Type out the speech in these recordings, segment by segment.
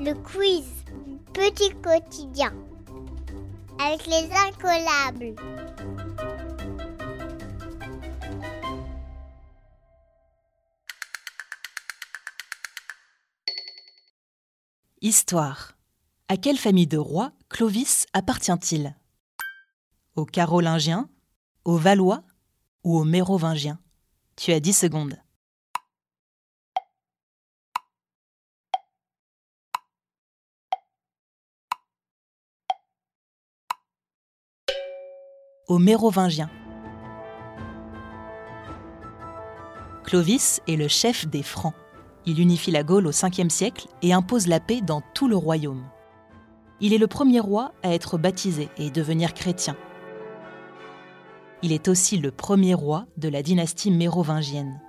Le quiz Petit quotidien avec les incollables. Histoire. À quelle famille de rois Clovis appartient-il? Aux Carolingiens, aux Valois ou aux Mérovingiens Tu as 10 secondes. Aux Mérovingiens. Clovis est le chef des Francs. Il unifie la Gaule au 5e siècle et impose la paix dans tout le royaume. Il est le premier roi à être baptisé et devenir chrétien. Il est aussi le premier roi de la dynastie mérovingienne.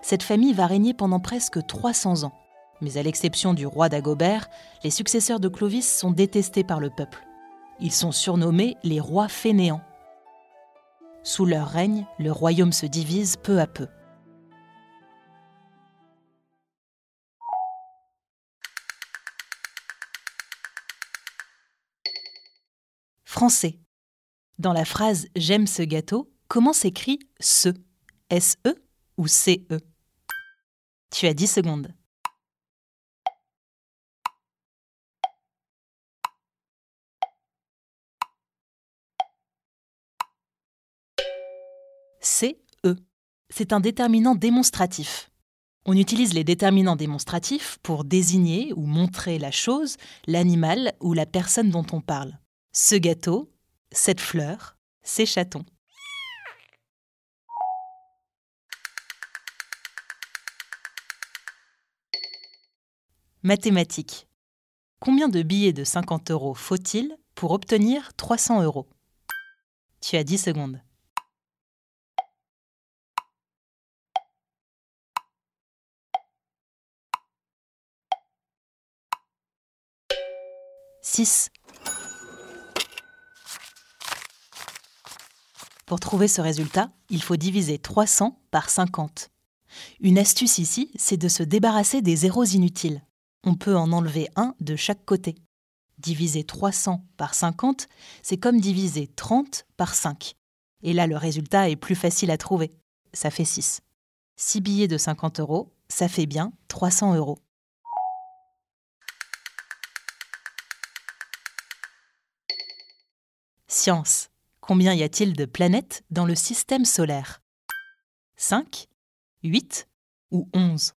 Cette famille va régner pendant presque 300 ans. Mais à l'exception du roi d'Agobert, les successeurs de Clovis sont détestés par le peuple. Ils sont surnommés les rois fainéants. Sous leur règne, le royaume se divise peu à peu. Français. Dans la phrase J'aime ce gâteau, comment s'écrit ce S-E ou C-E Tu as 10 secondes. C-E. C'est un déterminant démonstratif. On utilise les déterminants démonstratifs pour désigner ou montrer la chose, l'animal ou la personne dont on parle. Ce gâteau, cette fleur, ces chatons. Mathématiques. Combien de billets de 50 euros faut-il pour obtenir 300 euros? Tu as 10 secondes. Six. Pour trouver ce résultat, il faut diviser 300 par 50. Une astuce ici, c'est de se débarrasser des zéros inutiles. On peut en enlever un de chaque côté. Diviser 300 par 50, c'est comme diviser 30 par 5. Et là, le résultat est plus facile à trouver. Ça fait 6. 6 billets de 50 euros, ça fait bien 300 euros. Science. Combien y a-t-il de planètes dans le système solaire? 5, 8 ou 11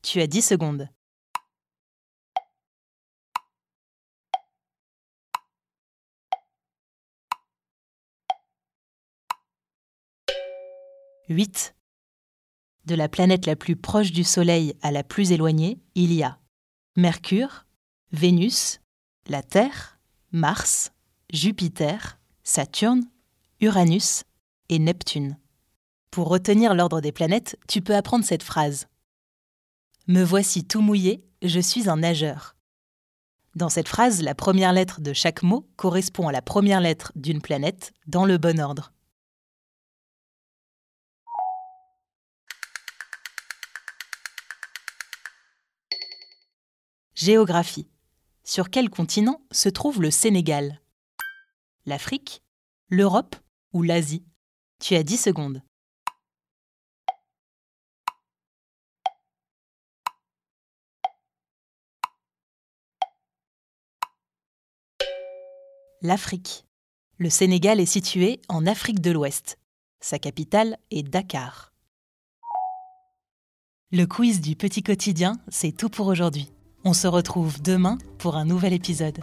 Tu as 10 secondes. Huit. De la planète la plus proche du Soleil à la plus éloignée, il y a Mercure, Vénus, la Terre, Mars, Jupiter, Saturne, Uranus et Neptune. Pour retenir l'ordre des planètes, tu peux apprendre cette phrase. Me voici tout mouillé, je suis un nageur. Dans cette phrase, la première lettre de chaque mot correspond à la première lettre d'une planète dans le bon ordre. Géographie. Sur quel continent se trouve le Sénégal? L'Afrique L'Europe ou l'Asie Tu as 10 secondes. L'Afrique. Le Sénégal est situé en Afrique de l'Ouest. Sa capitale est Dakar. Le quiz du petit quotidien, c'est tout pour aujourd'hui. On se retrouve demain pour un nouvel épisode.